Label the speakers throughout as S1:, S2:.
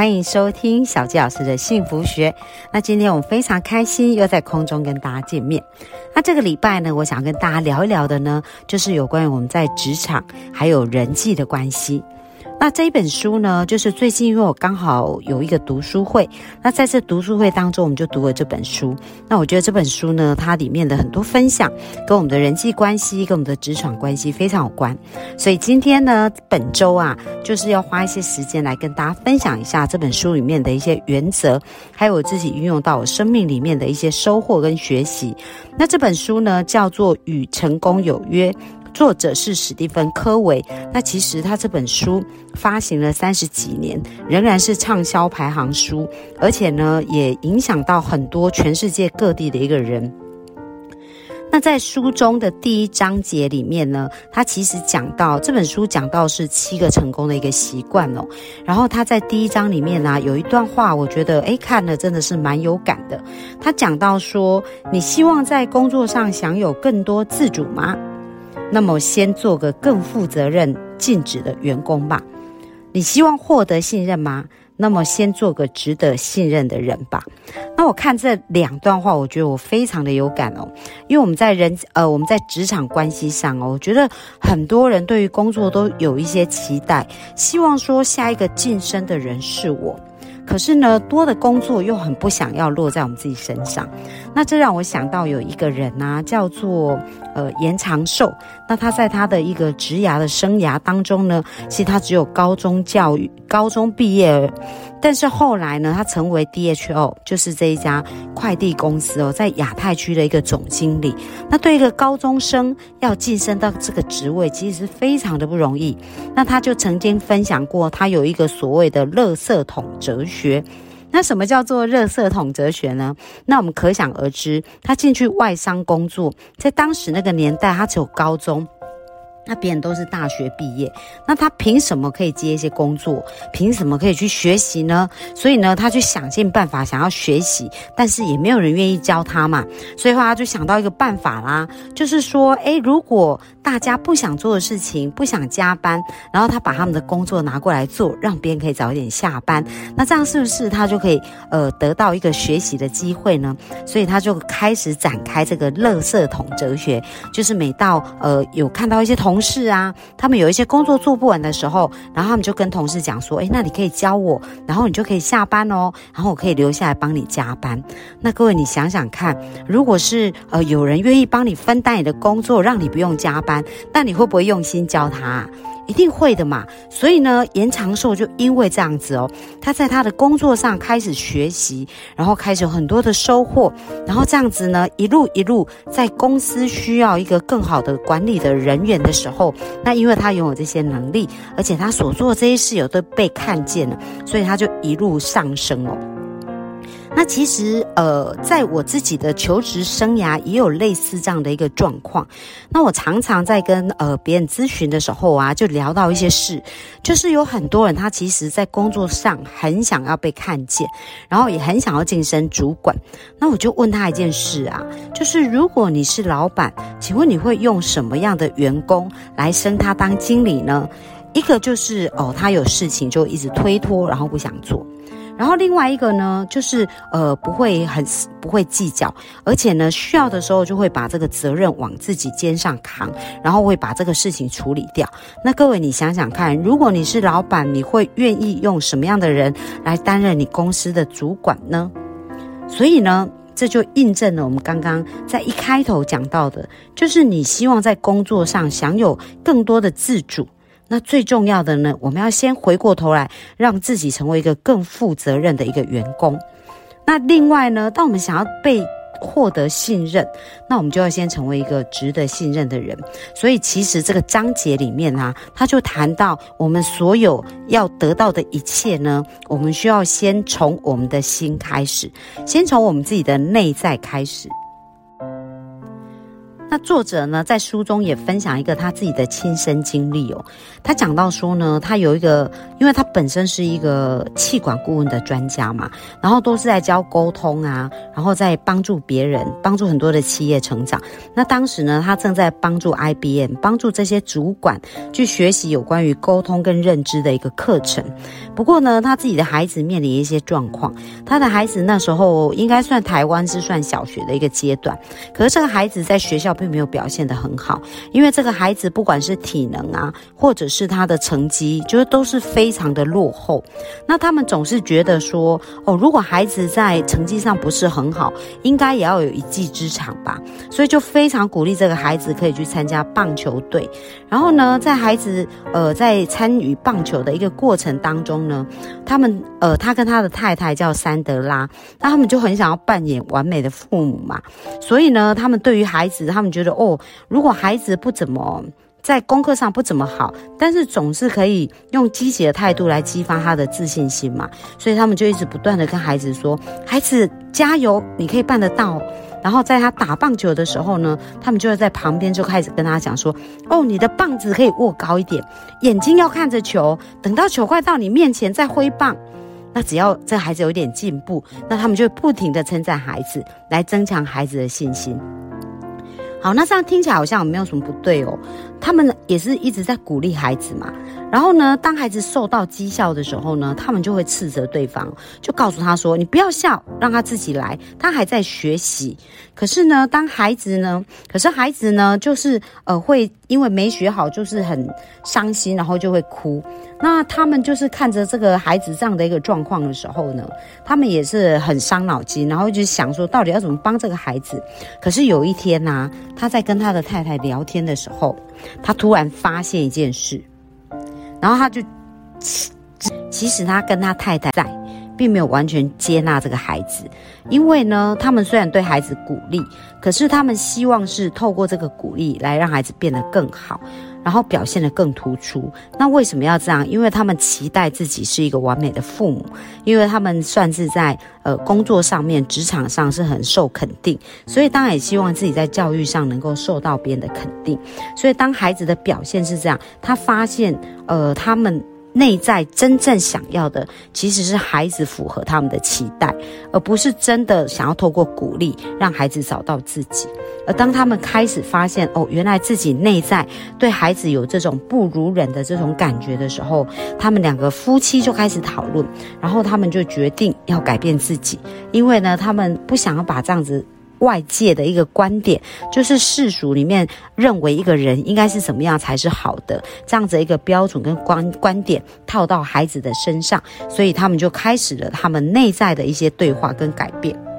S1: 欢迎收听小纪老师的幸福学。那今天我们非常开心，又在空中跟大家见面。那这个礼拜呢，我想跟大家聊一聊的呢，就是有关于我们在职场还有人际的关系。那这一本书呢，就是最近因为我刚好有一个读书会，那在这读书会当中，我们就读了这本书。那我觉得这本书呢，它里面的很多分享，跟我们的人际关系、跟我们的职场关系非常有关。所以今天呢，本周啊，就是要花一些时间来跟大家分享一下这本书里面的一些原则，还有我自己运用到我生命里面的一些收获跟学习。那这本书呢，叫做《与成功有约》。作者是史蒂芬·科维。那其实他这本书发行了三十几年，仍然是畅销排行书，而且呢，也影响到很多全世界各地的一个人。那在书中的第一章节里面呢，他其实讲到这本书讲到是七个成功的一个习惯哦。然后他在第一章里面呢，有一段话，我觉得诶看了真的是蛮有感的。他讲到说：“你希望在工作上享有更多自主吗？”那么，先做个更负责任、尽职的员工吧。你希望获得信任吗？那么，先做个值得信任的人吧。那我看这两段话，我觉得我非常的有感哦。因为我们在人呃，我们在职场关系上哦，我觉得很多人对于工作都有一些期待，希望说下一个晋升的人是我。可是呢，多的工作又很不想要落在我们自己身上，那这让我想到有一个人呐，叫做呃严长寿。那他在他的一个职涯的生涯当中呢，其实他只有高中教育，高中毕业。但是后来呢，他成为 DHL，就是这一家快递公司哦，在亚太区的一个总经理。那对一个高中生要晋升到这个职位，其实是非常的不容易。那他就曾经分享过，他有一个所谓的“垃圾桶哲学”。那什么叫做“热色桶哲学”呢？那我们可想而知，他进去外商工作，在当时那个年代，他只有高中。那别人都是大学毕业，那他凭什么可以接一些工作？凭什么可以去学习呢？所以呢，他就想尽办法想要学习，但是也没有人愿意教他嘛。所以话他就想到一个办法啦，就是说，诶，如果大家不想做的事情，不想加班，然后他把他们的工作拿过来做，让别人可以早一点下班，那这样是不是他就可以呃得到一个学习的机会呢？所以他就开始展开这个垃圾桶哲学，就是每到呃有看到一些同。同事啊，他们有一些工作做不完的时候，然后他们就跟同事讲说：“诶，那你可以教我，然后你就可以下班哦，然后我可以留下来帮你加班。”那各位，你想想看，如果是呃有人愿意帮你分担你的工作，让你不用加班，那你会不会用心教他？一定会的嘛，所以呢，延长寿就因为这样子哦，他在他的工作上开始学习，然后开始有很多的收获，然后这样子呢，一路一路在公司需要一个更好的管理的人员的时候，那因为他拥有这些能力，而且他所做这些事有都被看见了，所以他就一路上升哦。那其实，呃，在我自己的求职生涯也有类似这样的一个状况。那我常常在跟呃别人咨询的时候啊，就聊到一些事，就是有很多人他其实在工作上很想要被看见，然后也很想要晋升主管。那我就问他一件事啊，就是如果你是老板，请问你会用什么样的员工来升他当经理呢？一个就是哦，他有事情就一直推脱，然后不想做。然后另外一个呢，就是呃不会很不会计较，而且呢需要的时候就会把这个责任往自己肩上扛，然后会把这个事情处理掉。那各位你想想看，如果你是老板，你会愿意用什么样的人来担任你公司的主管呢？所以呢，这就印证了我们刚刚在一开头讲到的，就是你希望在工作上享有更多的自主。那最重要的呢，我们要先回过头来，让自己成为一个更负责任的一个员工。那另外呢，当我们想要被获得信任，那我们就要先成为一个值得信任的人。所以，其实这个章节里面啊，他就谈到我们所有要得到的一切呢，我们需要先从我们的心开始，先从我们自己的内在开始。那作者呢，在书中也分享一个他自己的亲身经历哦。他讲到说呢，他有一个，因为他本身是一个气管顾问的专家嘛，然后都是在教沟通啊，然后在帮助别人，帮助很多的企业成长。那当时呢，他正在帮助 IBM，帮助这些主管去学习有关于沟通跟认知的一个课程。不过呢，他自己的孩子面临一些状况，他的孩子那时候应该算台湾是算小学的一个阶段，可是这个孩子在学校。并没有表现得很好，因为这个孩子不管是体能啊，或者是他的成绩，就是都是非常的落后。那他们总是觉得说，哦，如果孩子在成绩上不是很好，应该也要有一技之长吧。所以就非常鼓励这个孩子可以去参加棒球队。然后呢，在孩子呃在参与棒球的一个过程当中呢，他们呃他跟他的太太叫三德拉，那他们就很想要扮演完美的父母嘛。所以呢，他们对于孩子，他们觉得哦，如果孩子不怎么在功课上不怎么好，但是总是可以用积极的态度来激发他的自信心嘛，所以他们就一直不断的跟孩子说：“孩子加油，你可以办得到。”然后在他打棒球的时候呢，他们就会在旁边就开始跟他讲说：“哦，你的棒子可以握高一点，眼睛要看着球，等到球快到你面前再挥棒。”那只要这孩子有一点进步，那他们就会不停的称赞孩子，来增强孩子的信心。好，那这样听起来好像没有什么不对哦。他们也是一直在鼓励孩子嘛。然后呢，当孩子受到讥笑的时候呢，他们就会斥责对方，就告诉他说：“你不要笑，让他自己来，他还在学习。”可是呢，当孩子呢，可是孩子呢，就是呃，会因为没学好，就是很伤心，然后就会哭。那他们就是看着这个孩子这样的一个状况的时候呢，他们也是很伤脑筋，然后就想说，到底要怎么帮这个孩子？可是有一天呢，他在跟他的太太聊天的时候，他突然发现一件事，然后他就其实他跟他太太在。并没有完全接纳这个孩子，因为呢，他们虽然对孩子鼓励，可是他们希望是透过这个鼓励来让孩子变得更好，然后表现得更突出。那为什么要这样？因为他们期待自己是一个完美的父母，因为他们算是在呃工作上面、职场上是很受肯定，所以当然也希望自己在教育上能够受到别人的肯定。所以当孩子的表现是这样，他发现呃他们。内在真正想要的，其实是孩子符合他们的期待，而不是真的想要透过鼓励让孩子找到自己。而当他们开始发现，哦，原来自己内在对孩子有这种不如人的这种感觉的时候，他们两个夫妻就开始讨论，然后他们就决定要改变自己，因为呢，他们不想要把这样子。外界的一个观点，就是世俗里面认为一个人应该是怎么样才是好的，这样子一个标准跟观观点套到孩子的身上，所以他们就开始了他们内在的一些对话跟改变。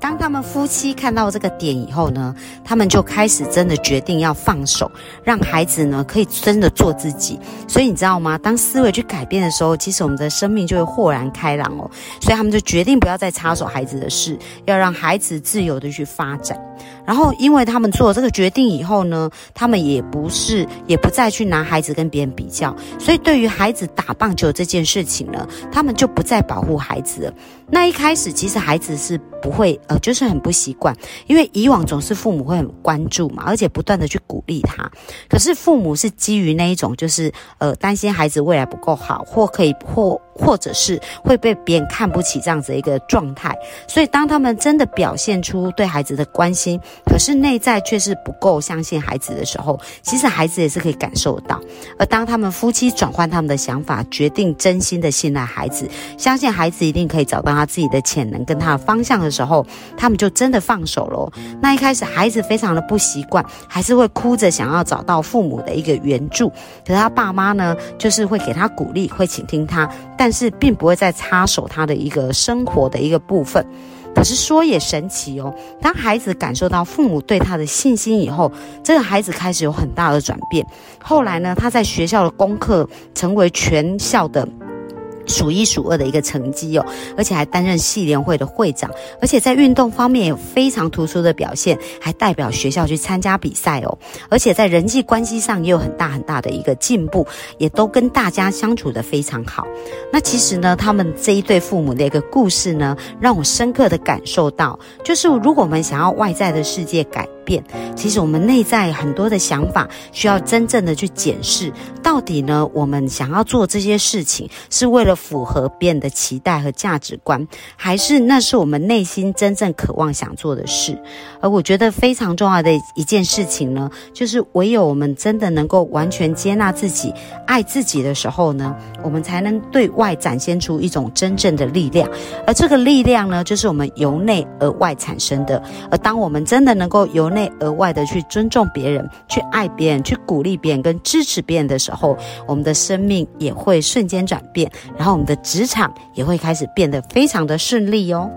S1: 当他们夫妻看到这个点以后呢，他们就开始真的决定要放手，让孩子呢可以真的做自己。所以你知道吗？当思维去改变的时候，其实我们的生命就会豁然开朗哦。所以他们就决定不要再插手孩子的事，要让孩子自由的去发展。然后，因为他们做了这个决定以后呢，他们也不是也不再去拿孩子跟别人比较，所以对于孩子打棒球这件事情呢，他们就不再保护孩子了。那一开始，其实孩子是不会，呃，就是很不习惯，因为以往总是父母会很关注嘛，而且不断的去鼓励他。可是父母是基于那一种，就是呃，担心孩子未来不够好，或可以或或者是会被别人看不起这样子一个状态。所以当他们真的表现出对孩子的关心，可是内在却是不够相信孩子的时候，其实孩子也是可以感受到。而当他们夫妻转换他们的想法，决定真心的信赖孩子，相信孩子一定可以找到。他自己的潜能跟他的方向的时候，他们就真的放手了。那一开始孩子非常的不习惯，还是会哭着想要找到父母的一个援助。可是他爸妈呢，就是会给他鼓励，会倾听他，但是并不会再插手他的一个生活的一个部分。可是说也神奇哦，当孩子感受到父母对他的信心以后，这个孩子开始有很大的转变。后来呢，他在学校的功课成为全校的。数一数二的一个成绩哦，而且还担任系联会的会长，而且在运动方面有非常突出的表现，还代表学校去参加比赛哦，而且在人际关系上也有很大很大的一个进步，也都跟大家相处的非常好。那其实呢，他们这一对父母的一个故事呢，让我深刻的感受到，就是如果我们想要外在的世界改。变。其实我们内在很多的想法，需要真正的去检视，到底呢，我们想要做这些事情，是为了符合别人的期待和价值观，还是那是我们内心真正渴望想做的事？而我觉得非常重要的一件事情呢，就是唯有我们真的能够完全接纳自己、爱自己的时候呢，我们才能对外展现出一种真正的力量。而这个力量呢，就是我们由内而外产生的。而当我们真的能够由内内而外的去尊重别人、去爱别人、去鼓励别人、跟支持别人的时候，我们的生命也会瞬间转变，然后我们的职场也会开始变得非常的顺利哦。